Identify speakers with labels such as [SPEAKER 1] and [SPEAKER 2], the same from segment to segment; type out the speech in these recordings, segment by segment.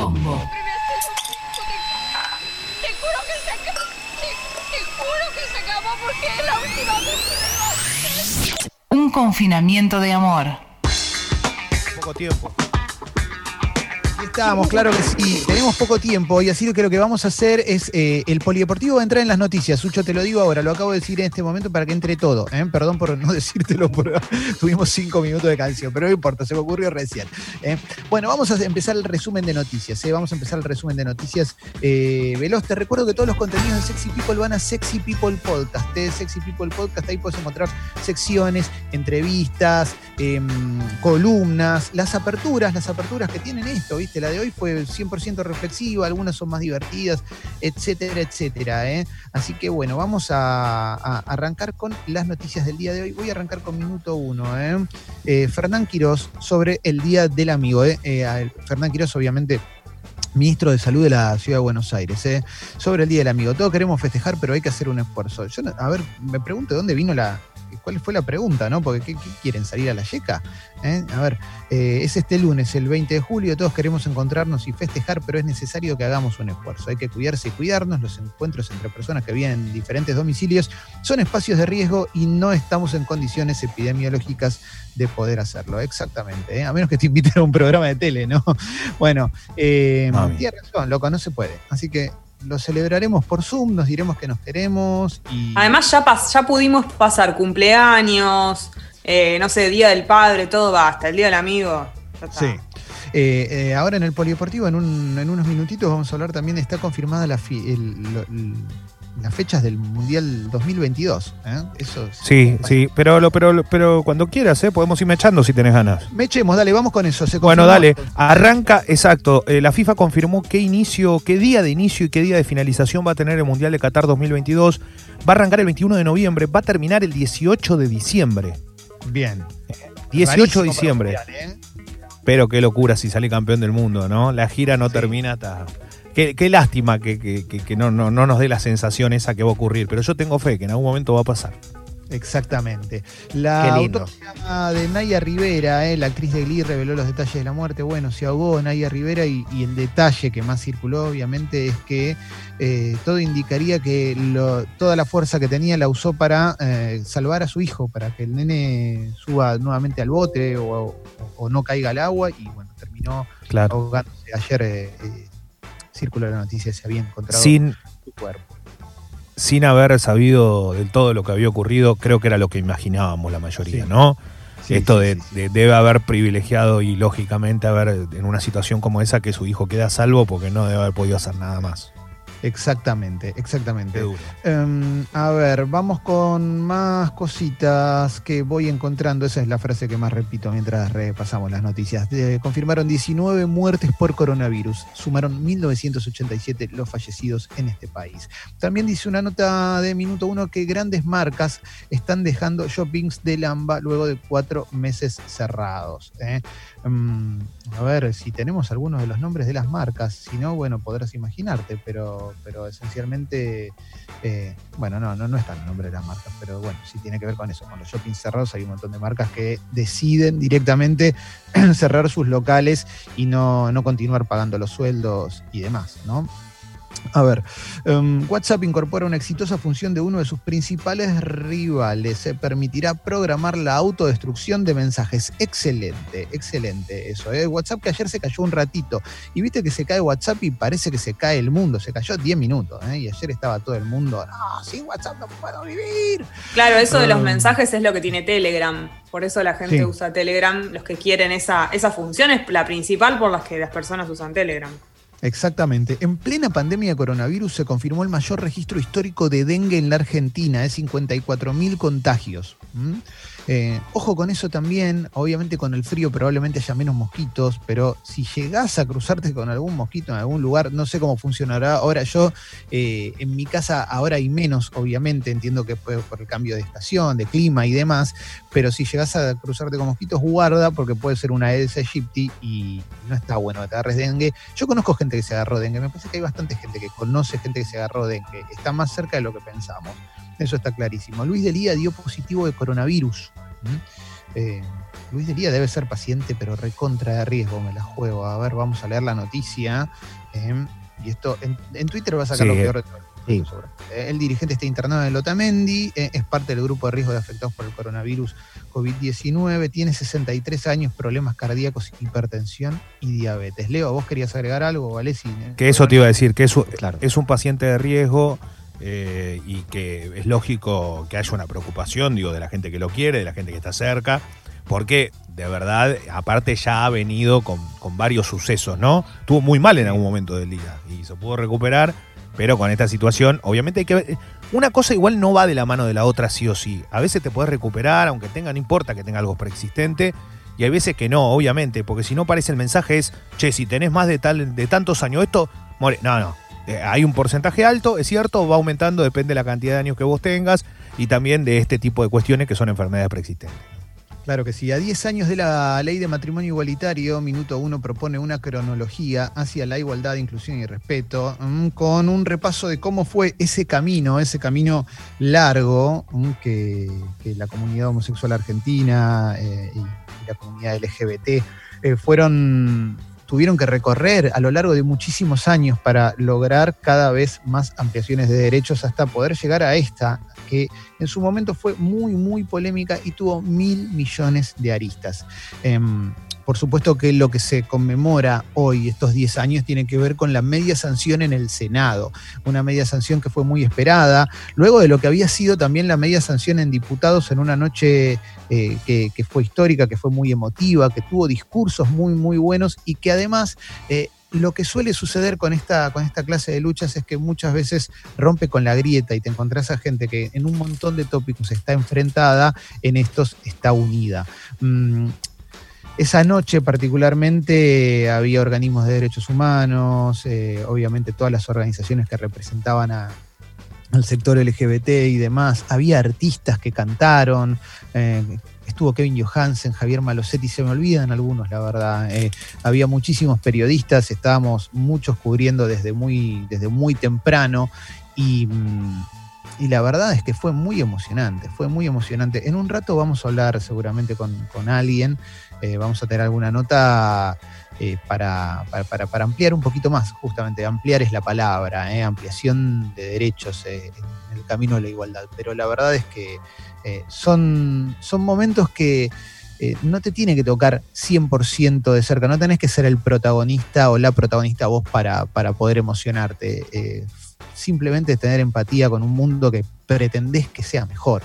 [SPEAKER 1] Combo.
[SPEAKER 2] Te juro que se acabó. Te, te juro que se acabó porque es la última vez que me
[SPEAKER 1] Un confinamiento de amor.
[SPEAKER 3] Poco tiempo.
[SPEAKER 4] Estamos, claro que sí. Tenemos poco tiempo y así que lo que vamos a hacer es eh, el polideportivo va a entrar en las noticias. Sucho, te lo digo ahora, lo acabo de decir en este momento para que entre todo. ¿eh? Perdón por no decírtelo, por, tuvimos cinco minutos de canción, pero no importa, se me ocurrió recién. ¿eh? Bueno, vamos a empezar el resumen de noticias. ¿eh? Vamos a empezar el resumen de noticias veloz. Te recuerdo que todos los contenidos de Sexy People van a Sexy People Podcast. ¿eh? Sexy People Podcast, ahí puedes encontrar secciones, entrevistas, em, columnas, las aperturas, las aperturas que tienen esto, ¿viste? La de hoy fue 100% reflexiva, algunas son más divertidas, etcétera, etcétera. ¿eh? Así que bueno, vamos a, arrancar con las noticias del día de hoy. Voy a arrancar con minuto uno. ¿eh? Eh, Fernán Quirós sobre el Día del Amigo. ¿eh? Eh, Fernán Quirós, obviamente. Ministro de Salud de la Ciudad de Buenos Aires, ¿eh? sobre el Día del Amigo. Todos queremos festejar, pero hay que hacer un esfuerzo. Yo, a ver, me pregunto de dónde vino la. ¿Cuál fue la pregunta, no? Porque ¿qué, qué quieren salir a la yeca? ¿Eh? A ver, eh, es este lunes, el 20 de julio, todos queremos encontrarnos y festejar, pero es necesario que hagamos un esfuerzo. Hay que cuidarse y cuidarnos. Los encuentros entre personas que viven en diferentes domicilios son espacios de riesgo y no estamos en condiciones epidemiológicas de poder hacerlo. Exactamente. ¿eh? A menos que te inviten a un programa de tele, ¿no? Bueno, eh, tiene razón, loco, no se puede. Así que lo celebraremos por Zoom, nos diremos que nos queremos y.
[SPEAKER 5] Además, ya, pas- ya pudimos pasar cumpleaños, eh, no sé, Día del Padre, todo basta, el Día del Amigo. ya está.
[SPEAKER 4] Sí. Eh, eh, ahora en el polideportivo, en, un- en unos minutitos, vamos a hablar también, está confirmada la fi- el- las fechas del Mundial 2022. ¿eh? Eso es-
[SPEAKER 3] Sí, sí, pero, pero, pero cuando quieras, ¿eh? podemos irme echando si tenés ganas.
[SPEAKER 4] Me echemos, dale, vamos con eso. se
[SPEAKER 3] Bueno, dale, arranca, exacto. eh, la FIFA confirmó qué inicio, qué día de inicio y qué día de finalización va a tener el Mundial de Qatar 2022. Va a arrancar el 21 de noviembre, va a terminar el 18 de diciembre.
[SPEAKER 4] Bien.
[SPEAKER 3] 18
[SPEAKER 4] Rarísimo
[SPEAKER 3] de diciembre.
[SPEAKER 4] Mundial, ¿eh?
[SPEAKER 3] Pero qué locura si sale campeón del mundo, ¿no? La gira no
[SPEAKER 4] Sí.
[SPEAKER 3] termina hasta. Qué, qué lástima que, que- que- que no, no, no nos dé la sensación esa que va a ocurrir, pero yo tengo fe que en algún momento va a pasar.
[SPEAKER 4] Exactamente. La autopsia de Naya Rivera, eh, la actriz de Glee, reveló los detalles de la muerte. Bueno, se ahogó Naya Rivera y, y el detalle que más circuló, obviamente, es que eh, todo indicaría que lo- toda la fuerza que tenía la usó para eh, salvar a su hijo, para que el nene suba nuevamente al bote o, o- o no caiga al agua y bueno, terminó
[SPEAKER 3] Claro.
[SPEAKER 4] ahogándose. Ayer eh, circuló la noticia, se había encontrado
[SPEAKER 3] Sin,
[SPEAKER 4] su cuerpo.
[SPEAKER 3] sin haber sabido del todo lo que había ocurrido, creo que era lo que imaginábamos la mayoría,
[SPEAKER 4] Sí.
[SPEAKER 3] ¿no?
[SPEAKER 4] Sí,
[SPEAKER 3] Esto
[SPEAKER 4] sí,
[SPEAKER 3] de, de- debe haber privilegiado y lógicamente haber en una situación como esa que su hijo queda a salvo porque no debe haber podido hacer nada más.
[SPEAKER 4] Exactamente, exactamente. Em, a ver, vamos con más cositas que voy encontrando. Esa es la frase que más repito mientras repasamos las noticias. Eh, confirmaron 19 muertes por coronavirus. Sumaron 1987 los fallecidos en este país. También dice una nota de minuto uno que grandes marcas están dejando shoppings de Lamba luego de cuatro meses cerrados. ¿eh? Em, a ver si tenemos algunos de los nombres de las marcas. Si no, bueno, podrás imaginarte, pero, pero esencialmente, eh, bueno, no, no, no está el nombre de las marcas, pero bueno, sí tiene que ver con eso. Con los shoppings cerrados hay un montón de marcas que deciden directamente cerrar sus locales y no, no continuar pagando los sueldos y demás, ¿no? A ver, em, WhatsApp incorpora una exitosa función de uno de sus principales rivales. Se permitirá programar la autodestrucción de mensajes. Excelente, excelente eso. ¿eh? WhatsApp que ayer se cayó un ratito. Y viste que se cae WhatsApp y parece que se cae el mundo. Se cayó 10 minutos. ¿eh? Y ayer estaba todo el mundo, no, sin WhatsApp no puedo vivir.
[SPEAKER 5] Claro, eso de los
[SPEAKER 4] Ah.
[SPEAKER 5] mensajes es lo que tiene Telegram. Por eso la gente
[SPEAKER 4] Sí.
[SPEAKER 5] usa Telegram. Los que quieren esa, esa función es la principal por las que las personas usan Telegram.
[SPEAKER 4] Exactamente. En plena pandemia de coronavirus se confirmó el mayor registro histórico de dengue en la Argentina, es 54.000 contagios. Eh, ojo con eso también, obviamente con el frío probablemente haya menos mosquitos, pero si llegás a cruzarte con algún mosquito en algún lugar, no sé cómo funcionará. Ahora yo, eh, en mi casa ahora hay menos, obviamente, entiendo que fue por el cambio de estación, de clima y demás, pero si llegás a cruzarte con mosquitos, guarda porque puede ser una Aedes aegypti y no está bueno que te agarres dengue. Yo conozco gente que se agarró dengue, me parece que hay bastante gente que conoce gente que se agarró dengue, está más cerca de lo que pensamos. Eso está clarísimo. Luis Delía dio positivo de coronavirus. ¿m? Eh, Luis Delía debe ser paciente, pero recontra de riesgo, me la juego. A ver, vamos a leer la noticia. Eh, y esto, en, en Twitter va a sacar
[SPEAKER 3] Sí,
[SPEAKER 4] lo peor de todo.
[SPEAKER 1] sí.
[SPEAKER 4] Eh, El dirigente está internado en el Otamendi, eh, es parte del grupo de riesgo de afectados por el coronavirus COVID-19, tiene 63 años, problemas cardíacos, hipertensión y diabetes. Leo, ¿vos querías agregar algo, Valesi?
[SPEAKER 3] Que eso te iba a decir, que es, un-
[SPEAKER 1] Claro.
[SPEAKER 3] es un paciente de riesgo eh, y que es lógico que haya una preocupación, digo, de la gente que lo quiere, de la gente que está cerca, porque de verdad, aparte ya ha venido con, varios sucesos, ¿no? Estuvo muy mal en algún momento del día y se pudo recuperar, pero con esta situación, obviamente hay que ver. Una cosa igual no va de la mano de la otra sí o sí. A veces te puedes recuperar, aunque tenga, no importa que tenga algo preexistente, y hay veces que no, obviamente, porque si no parece el mensaje es, che, si tenés más de, tal, de tantos años esto, more. No, no. Eh, hay un porcentaje alto, es cierto, va aumentando, depende de la cantidad de años que vos tengas y también de este tipo de cuestiones que son enfermedades preexistentes.
[SPEAKER 4] Claro que sí. A 10 años de la ley de matrimonio igualitario, Minuto 1 propone una cronología hacia la igualdad, inclusión y respeto, mm, con un repaso de cómo fue ese camino, ese camino largo mm, que, la comunidad homosexual argentina eh, y la comunidad LGBT eh, fueron tuvieron que recorrer a lo largo de muchísimos años para lograr cada vez más ampliaciones de derechos hasta poder llegar a esta, que en su momento fue muy, muy polémica y tuvo mil millones de aristas. Em, por supuesto que lo que se conmemora hoy, estos 10 años, tiene que ver con la media sanción en el Senado, una media sanción que fue muy esperada, luego de lo que había sido también la media sanción en diputados en una noche eh, que, fue histórica, que fue muy emotiva, que tuvo discursos muy, muy buenos y que además... eh, lo que suele suceder con esta, con esta clase de luchas es que muchas veces rompe con la grieta y te encontrás a gente que en un montón de tópicos está enfrentada, en estos está unida. Esa noche particularmente había organismos de derechos humanos, eh, obviamente todas las organizaciones que representaban al sector LGBT y demás, había artistas que cantaron, eh, estuvo Kevin Johansen, Javier Malosetti, se me olvidan algunos, la verdad. eh, había muchísimos periodistas, estábamos muchos cubriendo desde muy, desde muy temprano y, mm, y la verdad es que fue muy emocionante, fue muy emocionante. En un rato vamos a hablar seguramente con, con alguien, eh, vamos a tener alguna nota eh, para, para- para- ampliar un poquito más, justamente, ampliar es la palabra, eh, ampliación de derechos en el camino a la igualdad. Pero la verdad es que son, son momentos que no te tiene que tocar 100% de cerca, no tenés que ser el protagonista o la protagonista vos para, para poder emocionarte. Simplemente tener empatía con un mundo que pretendés que sea mejor.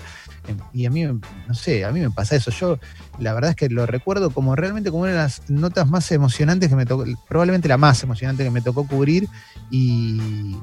[SPEAKER 4] Eh, Y a mí, me- no sé, a mí me pasa eso. Yo, la verdad es que lo recuerdo como realmente como una de las notas más emocionantes que me tocó, probablemente la más emocionante que me tocó cubrir. Y,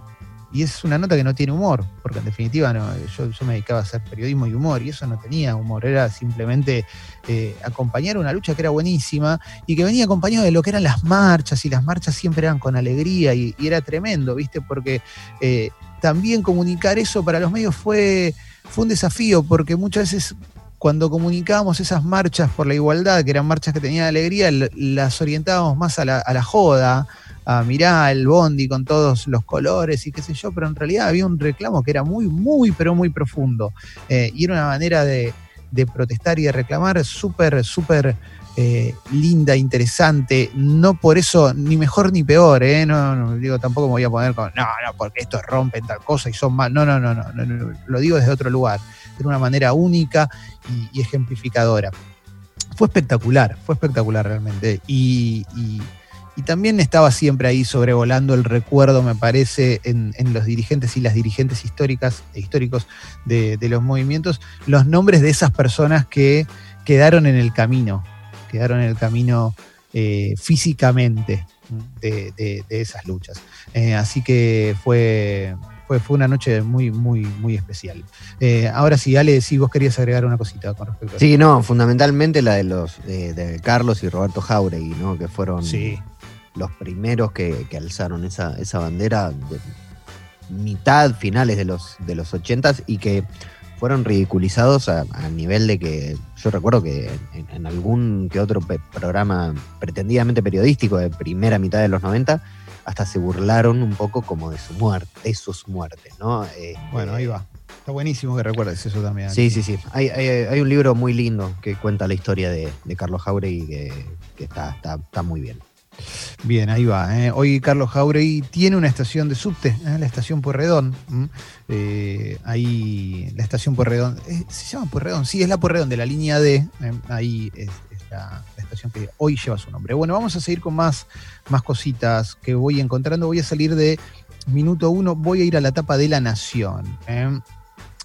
[SPEAKER 4] y es una nota que no tiene humor, porque en definitiva no, yo, yo me dedicaba a hacer periodismo y humor, y eso no tenía humor, era simplemente eh, acompañar una lucha que era buenísima y que venía acompañado de lo que eran las marchas, y las marchas siempre eran con alegría, y, y era tremendo, ¿viste? Porque eh, también comunicar eso para los medios fue, fue un desafío, porque muchas veces cuando comunicábamos esas marchas por la igualdad, que eran marchas que tenían alegría, las orientábamos más a la, a la joda, a mirar el bondi con todos los colores y qué sé yo, pero en realidad había un reclamo que era muy, muy, pero muy profundo. Eh, y era una manera de, de protestar y de reclamar súper, súper eh, linda, interesante. No por eso, ni mejor ni peor, ¿eh? No, no, digo, tampoco me voy a poner con, no, no, porque estos rompen tal cosa y son mal. No, no, no, no, lo digo desde otro lugar, de una manera única y, ejemplificadora. Fue espectacular, fue espectacular realmente. Y, también estaba siempre ahí sobrevolando el recuerdo, me parece, en, los dirigentes y las dirigentes históricas e históricos de los movimientos, los nombres de esas personas que quedaron en el camino, quedaron en el camino eh, físicamente de, de- de esas luchas. Eh, así que fue, fue, fue una noche muy, muy, muy especial. Eh, ahora sí, Ale, si vos querías agregar una cosita con respecto a
[SPEAKER 1] Sí, no, fundamentalmente la de los de, de Carlos y Roberto Jauregui, ¿no? Que fueron
[SPEAKER 4] Sí.
[SPEAKER 1] los primeros que, que alzaron esa, esa bandera de mitad, finales de los, de los 80 y que fueron ridiculizados a, a nivel de que yo recuerdo que en, en algún que otro pe- programa pretendidamente periodístico de primera mitad de los 90 hasta se burlaron un poco como de su muerte, de sus muertes, ¿no? Este,
[SPEAKER 4] Bueno, ahí va. Está buenísimo que recuerdes eso también.
[SPEAKER 1] Sí, sí, sí. Hay, hay- hay un libro muy lindo que cuenta la historia de, de Carlos Jauregui que, que está, está, está muy bien.
[SPEAKER 4] Bien, ahí va. ¿eh? Hoy Carlos Jauregui tiene una estación de subte, ¿eh? la estación Puerredón. Eh, ahí, la estación Puerredón. ¿Se llama Puerredón? Sí, es la Puerredón de la línea D. Ahí es, la, estación que hoy lleva su nombre. Bueno, vamos a seguir con más, más cositas que voy encontrando. Voy a salir de minuto uno, voy a ir a la etapa de la Nación.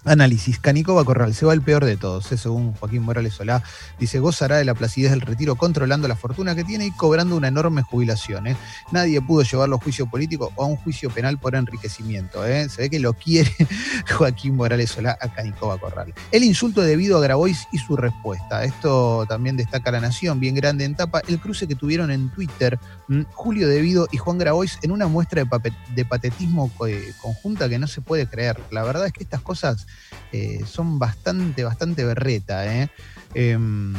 [SPEAKER 4] Análisis. Canicova Corral, se va el peor de todos, según Joaquín Morales Solá. Dice, gozará de la placidez del retiro controlando la fortuna que tiene y cobrando una enorme jubilación. ¿eh? Nadie pudo llevarlo a juicio político o a un juicio penal por enriquecimiento. ¿eh? Se ve que lo quiere Joaquín Morales Solá a Canicova Corral. El insulto debido a Grabois y su respuesta. Esto también destaca la Nación, bien grande en tapa. El cruce que tuvieron en Twitter. Julio Devido y Juan Grabois en una muestra de patetismo eh, conjunta que no se puede creer. La verdad es que estas cosas eh, son bastante, bastante berreta. ¿eh? Em,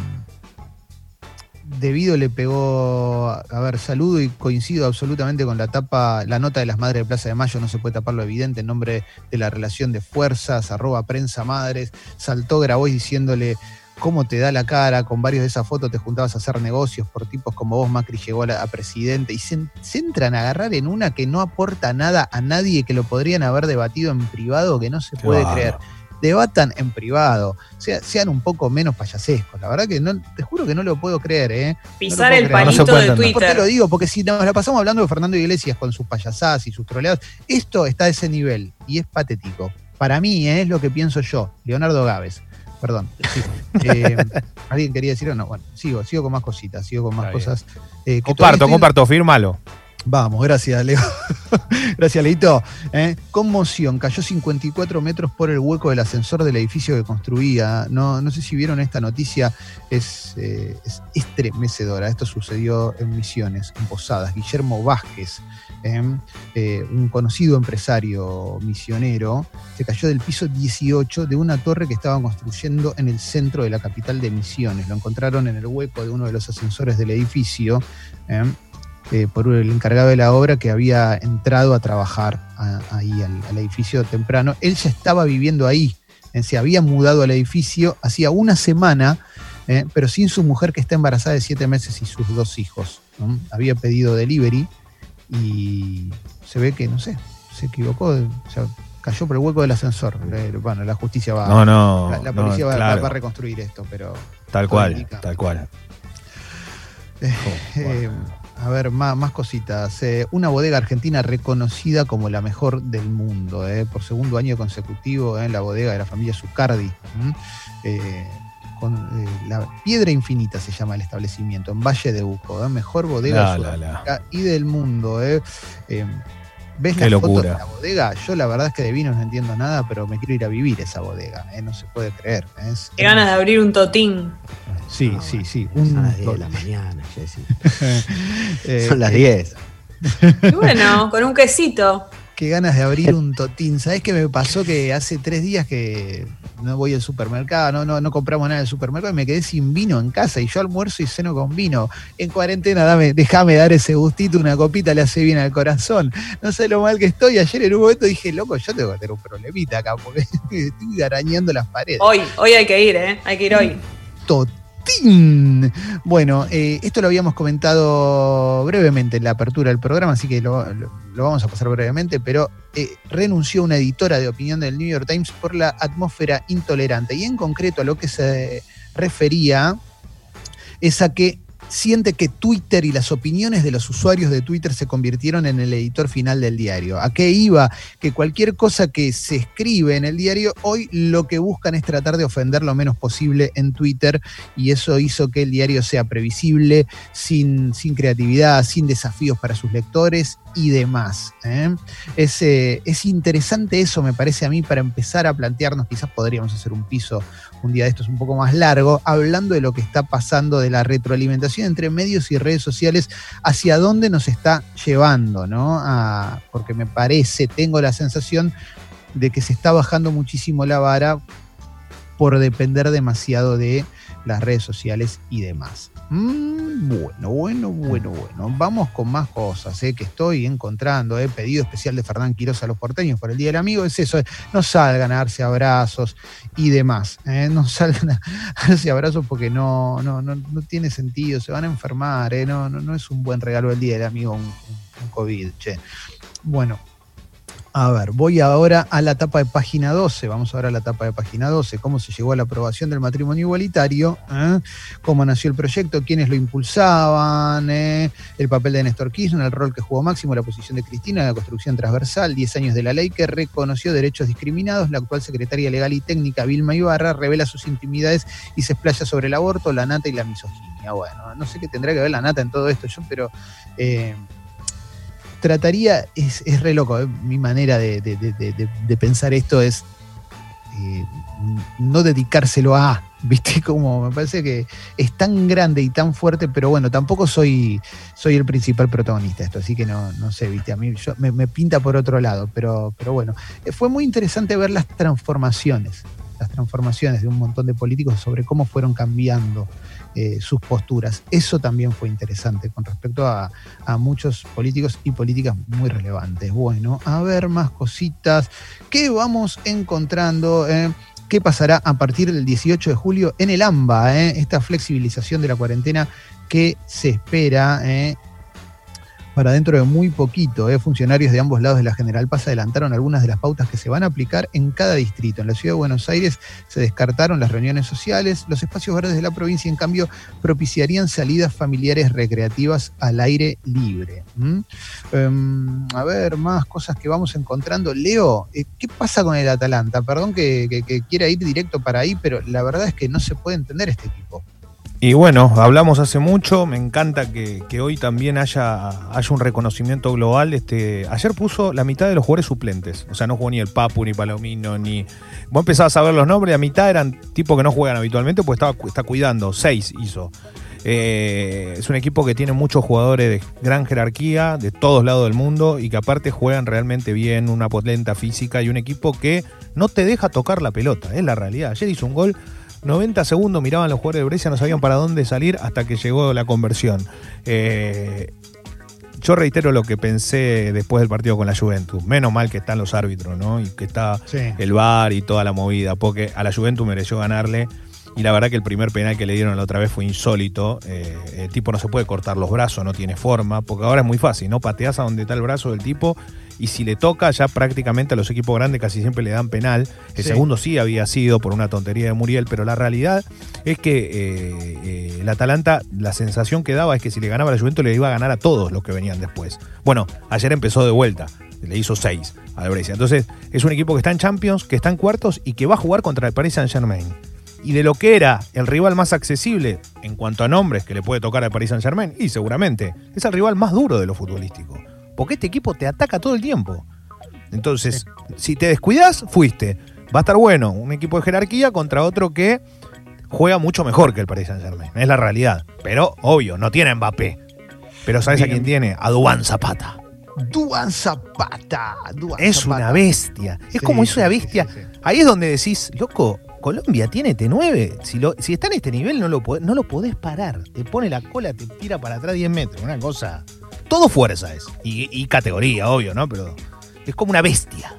[SPEAKER 4] Debido le pegó, a ver, saludo y coincido absolutamente con la tapa, la nota de las madres de Plaza de Mayo, no se puede tapar lo evidente en nombre de la relación de fuerzas, arroba prensa madres, saltó Grabois diciéndole cómo te da la cara, con varios de esas fotos te juntabas a hacer negocios por tipos como vos, Macri llegó a, la- a presidente, y se, se entran a agarrar en una que no aporta nada a nadie, que lo podrían haber debatido en privado, que no se
[SPEAKER 3] Qué
[SPEAKER 4] puede creer debatan en privado, sea- sean un poco menos payasescos. La verdad que no, te juro que no lo puedo creer, ¿eh?
[SPEAKER 5] Pisar
[SPEAKER 4] No
[SPEAKER 5] el
[SPEAKER 4] creer.
[SPEAKER 5] Palito de
[SPEAKER 3] entender.
[SPEAKER 4] ¿Por qué lo
[SPEAKER 5] Twitter.
[SPEAKER 4] digo? Porque si nos la pasamos hablando de Fernando Iglesias con sus payasadas y sus troleadas, esto está a ese nivel y es patético. Para mí ¿eh? es lo que pienso yo, Leonardo Gávez. Perdón. sí. Eh, ¿Alguien quería decir o no? Bueno, sigo, sigo con más cositas, sigo con más
[SPEAKER 3] Está
[SPEAKER 4] cosas. eh,
[SPEAKER 3] Comparto,
[SPEAKER 4] estoy-
[SPEAKER 3] comparto, fírmalo.
[SPEAKER 4] Vamos, gracias, Leo. gracias, Leito. ¿eh? Conmoción, cayó 54 metros por el hueco del ascensor del edificio que construía. No, no sé si vieron esta noticia, es, eh, es estremecedora. Esto sucedió en Misiones, en Posadas. Guillermo Vázquez. Eh, un conocido empresario misionero, se cayó del piso 18 de una torre que estaban construyendo en el centro de la capital de Misiones. Lo encontraron en el hueco de uno de los ascensores del edificio. ¿Eh? por el encargado de la obra que había entrado a trabajar a- ahí al, al edificio temprano. Él ya estaba viviendo ahí, eh, se había mudado al edificio hacía una semana, eh, pero sin su mujer que está embarazada de siete meses y sus dos hijos. ¿no? Había pedido delivery y se ve que, no sé, se equivocó, o sea, cayó por el hueco del ascensor. Bueno, la justicia va...
[SPEAKER 3] No, no.
[SPEAKER 4] la, policía va- va,
[SPEAKER 3] claro,
[SPEAKER 4] va a reconstruir esto, pero
[SPEAKER 3] tal cual,
[SPEAKER 4] indica.
[SPEAKER 3] tal cual.
[SPEAKER 4] Eh, a ver, más, más cositas. Eh, una bodega argentina reconocida como la mejor del mundo, eh, por segundo año consecutivo, eh, la bodega de la familia Zucardi. con, la Piedra Infinita se llama el establecimiento, en Valle de Uco. mejor bodega
[SPEAKER 3] La,
[SPEAKER 4] de
[SPEAKER 3] la,
[SPEAKER 4] y del mundo. Eh. Eh, ¿Ves
[SPEAKER 3] Qué
[SPEAKER 4] las fotos
[SPEAKER 3] locura.
[SPEAKER 4] de la bodega? Yo la verdad es que de vinos no entiendo nada, pero me quiero ir a vivir esa bodega. eh, no se puede creer. Es
[SPEAKER 5] Qué ganas de abrir un totín.
[SPEAKER 4] Sí,
[SPEAKER 1] Ah,
[SPEAKER 4] sí, sí.
[SPEAKER 1] Son las 10 de la mañana, Jessy.
[SPEAKER 4] Eh,
[SPEAKER 1] Son las
[SPEAKER 4] eh,
[SPEAKER 1] 10.
[SPEAKER 5] Y bueno, con un quesito.
[SPEAKER 4] Qué ganas de abrir un totín. ¿Sabés qué me pasó? Que hace tres días que no voy al supermercado, no, no, no compramos nada del supermercado y me quedé sin vino en casa y yo almuerzo y ceno con vino. En cuarentena, dame, déjame dar ese gustito, una copita le hace bien al corazón. No sé lo mal que estoy. Ayer en un momento dije, loco, yo tengo que tener un problemita acá porque estoy arañando las paredes.
[SPEAKER 5] Hoy, hoy hay que ir, ¿eh? Hay que ir hoy.
[SPEAKER 4] Bueno, eh, esto lo habíamos comentado brevemente en la apertura del programa, así que lo vamos a pasar brevemente, pero eh, renunció una editora de opinión del New York Times por la atmósfera intolerante. Y en concreto a lo que se refería es a que siente que Twitter y las opiniones de los usuarios de Twitter se convirtieron en el editor final del diario. ¿A qué iba? Que cualquier cosa que se escribe en el diario, hoy lo que buscan es tratar de ofender lo menos posible en Twitter y eso hizo que el diario sea previsible, sin, creatividad, sin desafíos para sus lectores y demás. ¿eh? Es, eh, es interesante eso, me parece a mí, para empezar a plantearnos, quizás podríamos hacer un piso un día de estos un poco más largo, hablando de lo que está pasando de la retroalimentación entre medios y redes sociales, hacia dónde nos está llevando, ¿no? Porque me parece, tengo la sensación de que se está bajando muchísimo la vara por depender demasiado de las redes sociales y demás. Mm, bueno, bueno, bueno, bueno. Vamos con más cosas eh, que estoy encontrando. He pedido especial de Fernán Quiroz a los porteños por el Día del Amigo. Es eso, eh, no salgan a darse abrazos y demás. eh, no salgan a darse abrazos porque no, no, no, no tiene sentido. Se van a enfermar. eh, no, no, no es un buen regalo el Día del Amigo un, COVID. Bueno, a ver, voy ahora a la etapa de página 12. Vamos ahora a la etapa de página 12. ¿Cómo se llegó a la aprobación del matrimonio igualitario? ¿eh? ¿Cómo nació el proyecto? ¿Quiénes lo impulsaban? ¿eh? El papel de Néstor Kirchner, el rol que jugó Máximo, la posición de Cristina, la construcción transversal, 10 años de la ley que reconoció derechos discriminados. La actual secretaria legal y técnica, Vilma Ibarra, revela sus intimidades y se explaya sobre el aborto, la nata y la misoginia. Bueno, no sé qué tendrá que ver la nata en todo esto, yo, pero. eh, trataría, es, es re loco, ¿eh? mi manera de, de- de- pensar esto es eh, no dedicárselo a, ¿viste? Como me parece que es tan grande y tan fuerte, pero bueno, tampoco soy, soy el principal protagonista de esto, así que no, no sé, ¿viste? A mí yo- me, me pinta por otro lado, pero, pero bueno, Eh, fue muy interesante ver las transformaciones, las transformaciones de un montón de políticos sobre cómo fueron cambiando eh, sus posturas. Eso también fue interesante con respecto a, muchos políticos y políticas muy relevantes. Bueno, a ver más cositas. ¿Qué vamos encontrando? eh? ¿Qué pasará a partir del 18 de julio en el AMBA? eh? Esta flexibilización de la cuarentena que se espera para dentro de muy poquito. eh. Funcionarios de ambos lados de la General Paz adelantaron algunas de las pautas que se van a aplicar en cada distrito. En la ciudad de Buenos Aires se descartaron las reuniones sociales. Los espacios verdes de la provincia, en cambio, propiciarían salidas familiares recreativas al aire libre. Em, a ver, más cosas que vamos encontrando. Leo, eh, ¿qué pasa con el Atalanta? Perdón que, que- que quiera ir directo para ahí, pero la verdad es que no se puede entender este equipo.
[SPEAKER 3] Y bueno, hablamos hace mucho, me encanta que, que hoy también haya, haya un reconocimiento global. Este, ayer puso la mitad de los jugadores suplentes, o sea, no jugó ni el Papu, ni Palomino, ni... Vos empezabas a ver los nombres, la mitad eran tipos que no juegan habitualmente, pues estaba, está cuidando, seis hizo. Eh, es un equipo que tiene muchos jugadores de gran jerarquía, de todos lados del mundo, y que aparte juegan realmente bien, una potenta física y un equipo que no te deja tocar la pelota, es la realidad. Ayer hizo un gol 90 segundos miraban los jugadores de Brescia, no sabían para dónde salir hasta que llegó la conversión. Eh, yo reitero lo que pensé después del partido con la Juventus. Menos mal que están los árbitros, ¿no? Y que está
[SPEAKER 4] Sí.
[SPEAKER 3] el VAR y toda la movida, porque a la Juventus mereció ganarle. Y la verdad que el primer penal que le dieron la otra vez fue insólito. Eh, el tipo no se puede cortar los brazos, no tiene forma, porque ahora es muy fácil, ¿no? Pateas a donde está el brazo del tipo y si le toca, ya prácticamente a los equipos grandes casi siempre le dan penal. El
[SPEAKER 4] Sí.
[SPEAKER 3] segundo sí había sido por una tontería de Muriel, pero la realidad es que eh, eh, el Atalanta, la sensación que daba es que si le ganaba la Juventus le iba a ganar a todos los que venían después. Bueno, ayer empezó de vuelta, le hizo seis a la Brescia. Entonces, es un equipo que está en Champions, que está en cuartos y que va a jugar contra el Paris Saint-Germain. Y de lo que era el rival más accesible en cuanto a nombres que le puede tocar al Paris Saint-Germain, y seguramente es el rival más duro de lo futbolístico. Porque este equipo te ataca todo el tiempo. Entonces, si te descuidas, fuiste. Va a estar bueno un equipo de jerarquía contra otro que juega mucho mejor que el Paris Saint-Germain. Es la realidad. Pero, obvio, no tiene Mbappé. Pero ¿sabes a quién tiene? A Dubán Zapata.
[SPEAKER 4] Duan Zapata. Duván
[SPEAKER 3] Es
[SPEAKER 4] Zapata.
[SPEAKER 3] una bestia. Es
[SPEAKER 4] Sí,
[SPEAKER 3] como es una bestia.
[SPEAKER 4] sí.
[SPEAKER 3] Ahí es donde decís, loco, Colombia tiene T9. Si, lo- si está en este nivel, no lo, no lo podés parar. Te pone la cola, te tira para atrás 10 metros. Una cosa. Todo fuerza es. Y, y categoría, obvio, ¿no? Pero es como una bestia.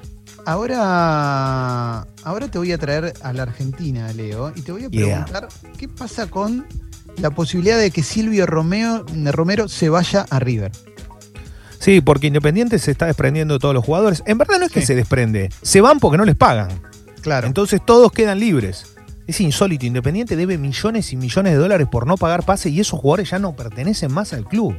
[SPEAKER 4] Ahora, ahora te voy a traer a la Argentina, Leo, y te voy a
[SPEAKER 3] Yeah.
[SPEAKER 4] preguntar qué pasa con la posibilidad de que Silvio Romeo, Romero se vaya a River.
[SPEAKER 3] Sí, porque Independiente se está desprendiendo de todos los jugadores. En verdad no es que se desprende. Se van porque no les pagan.
[SPEAKER 4] Claro.
[SPEAKER 3] Entonces todos quedan libres. Es insólito. Independiente debe millones y millones de dólares por no pagar pase y esos jugadores ya no pertenecen más al club.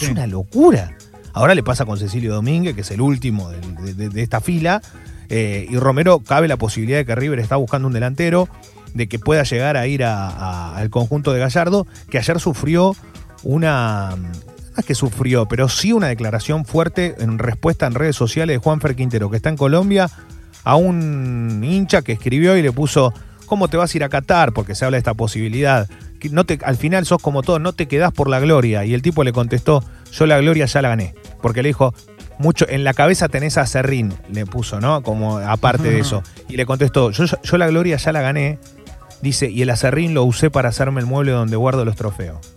[SPEAKER 3] Es
[SPEAKER 4] Sí.
[SPEAKER 3] una locura. Ahora le pasa con Cecilio Domínguez, que es el último de, de- de esta fila. eh, y Romero cabe la posibilidad de que River está buscando un delantero, de que pueda llegar a ir a- a- al conjunto de Gallardo, que ayer sufrió una. No es que sufrió, pero sí una declaración fuerte en respuesta en redes sociales de Juan Fer Quintero, que está en Colombia, a un hincha que escribió y le puso, ¿cómo te vas a ir a Qatar? Porque se habla de esta posibilidad. Que no te, al final sos como todo, no te quedás por la gloria. Y el tipo le contestó, yo la gloria ya la gané. Porque le dijo, mucho, en la cabeza tenés a Serrín, le puso, ¿no? Como aparte de eso. Y le contestó, yo, yo la gloria ya la gané. Dice, y el acerrín lo usé para hacerme el mueble donde guardo los trofeos.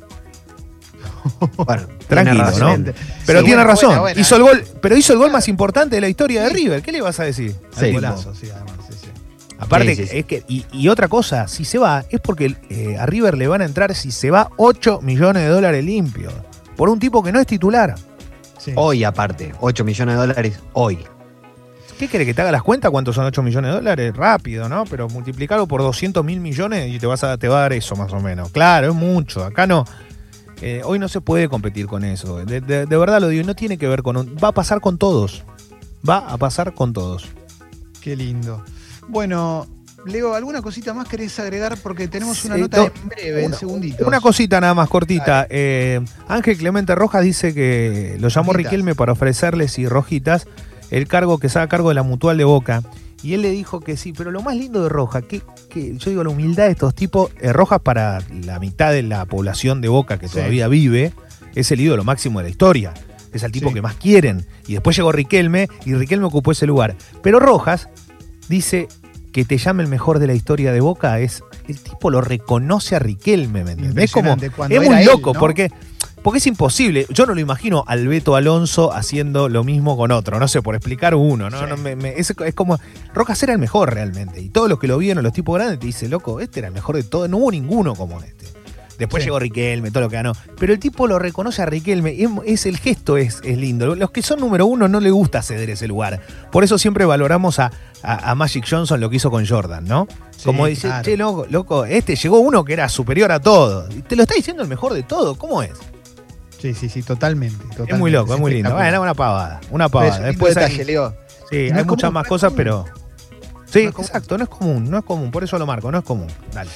[SPEAKER 1] Bueno,
[SPEAKER 3] Tranquilo. ¿no? Pero
[SPEAKER 4] Sí,
[SPEAKER 3] tiene
[SPEAKER 4] buena,
[SPEAKER 3] razón.
[SPEAKER 4] buena, buena.
[SPEAKER 3] Hizo el gol, pero hizo el gol más importante de la historia de River. ¿Qué le vas a decir?
[SPEAKER 1] Sí.
[SPEAKER 3] al
[SPEAKER 4] Golazo, sí, además, sí, sí.
[SPEAKER 3] Aparte,
[SPEAKER 1] Sí, sí, sí.
[SPEAKER 3] es que, y, y otra cosa, si se va, es porque eh, a River le van a entrar, si se va, 8 millones de dólares limpios. Por un tipo que no es titular.
[SPEAKER 4] Sí.
[SPEAKER 1] Hoy, aparte, 8 millones de dólares hoy.
[SPEAKER 3] ¿Qué quiere que te haga las cuentas? ¿Cuántos son 8 millones de dólares? Rápido, ¿no? Pero multiplicarlo por 200 mil millones y te, vas a, te va a dar eso más o menos. Claro, es mucho. Acá no. Eh, hoy no se puede competir con eso. De, de- de verdad lo digo, no tiene que ver con... un- va a pasar con todos. Va a pasar con todos.
[SPEAKER 4] Qué lindo. Bueno, Leo, ¿alguna cosita más querés agregar? Porque tenemos una
[SPEAKER 3] Sí,
[SPEAKER 4] nota en breve, en
[SPEAKER 3] una-
[SPEAKER 4] segunditos.
[SPEAKER 3] Una cosita nada más cortita. Eh, Ángel Clemente Rojas dice que lo llamó
[SPEAKER 4] Rojitas.
[SPEAKER 3] Riquelme para ofrecerle, sí, Rojitas, el cargo que se haga cargo de la mutual de Boca. Y él le dijo que sí, pero lo más lindo de Rojas, que, que yo digo, la humildad de estos tipos, eh, Rojas para la mitad de la población de Boca que
[SPEAKER 4] Sí.
[SPEAKER 3] todavía vive, es el ídolo máximo de la historia. Es el tipo
[SPEAKER 4] Sí.
[SPEAKER 3] que más quieren. Y después llegó Riquelme y Riquelme ocupó ese lugar. Pero Rojas dice que te llame el mejor de la historia de Boca, es el tipo lo reconoce a Riquelme, ¿me entiendes? Es como, es muy
[SPEAKER 4] él,
[SPEAKER 3] loco,
[SPEAKER 4] ¿no?
[SPEAKER 3] porque, porque es imposible. Yo no lo imagino al Beto Alonso haciendo lo mismo con otro, no sé, por explicar uno, ¿no?
[SPEAKER 4] Sí.
[SPEAKER 3] No, me- me- es, es como, Rojas era el mejor realmente, y todos los que lo vieron, los tipos grandes, te dicen, loco, este era el mejor de todos, no hubo ninguno como este. Después
[SPEAKER 4] Sí.
[SPEAKER 3] llegó Riquelme, todo lo que ganó. Pero el tipo lo reconoce a Riquelme. Es, es- el gesto es, es lindo. Los que son número uno no le gusta ceder ese lugar. Por eso siempre valoramos a, a- a Magic Johnson lo que hizo con Jordan, ¿no?
[SPEAKER 4] Sí,
[SPEAKER 3] Como dice,
[SPEAKER 4] claro.
[SPEAKER 3] che, loco, loco, este llegó uno que era superior a todo. Te lo está diciendo el mejor de todo. ¿Cómo es?
[SPEAKER 4] Sí, sí, sí, totalmente. totalmente.
[SPEAKER 3] Es muy loco, es muy lindo. Bueno, una pavada. Una
[SPEAKER 1] Es
[SPEAKER 3] pavada.
[SPEAKER 1] un lindo
[SPEAKER 3] Después hay,
[SPEAKER 1] detalle, Leo.
[SPEAKER 3] sí,
[SPEAKER 4] No
[SPEAKER 3] hay
[SPEAKER 4] es
[SPEAKER 3] muchas más
[SPEAKER 4] es
[SPEAKER 3] cosas, pero. Sí,
[SPEAKER 4] No es común.
[SPEAKER 3] exacto, no es común, no es común. Por eso lo marco, no es común. Dale.